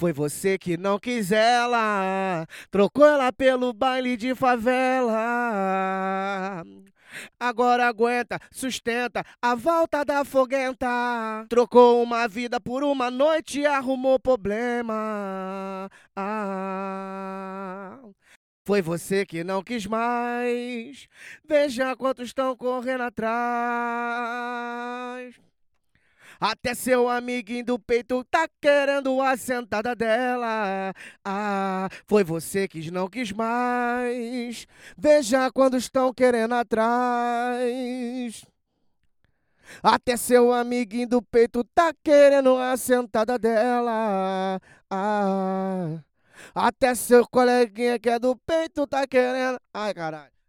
Foi você que não quis ela, trocou ela pelo baile de favela. Agora aguenta, sustenta a volta da foguenta. Trocou uma vida por uma noite e arrumou problema. Ah, foi você que não quis mais. Veja quantos estão correndo atrás. Até seu amiguinho do peito tá querendo a sentada dela. Ah, foi você que não quis mais. Veja quando estão querendo atrás. Até seu amiguinho do peito tá querendo a sentada dela. Ah, até seu coleguinha que é do peito tá querendo. Ai, caralho.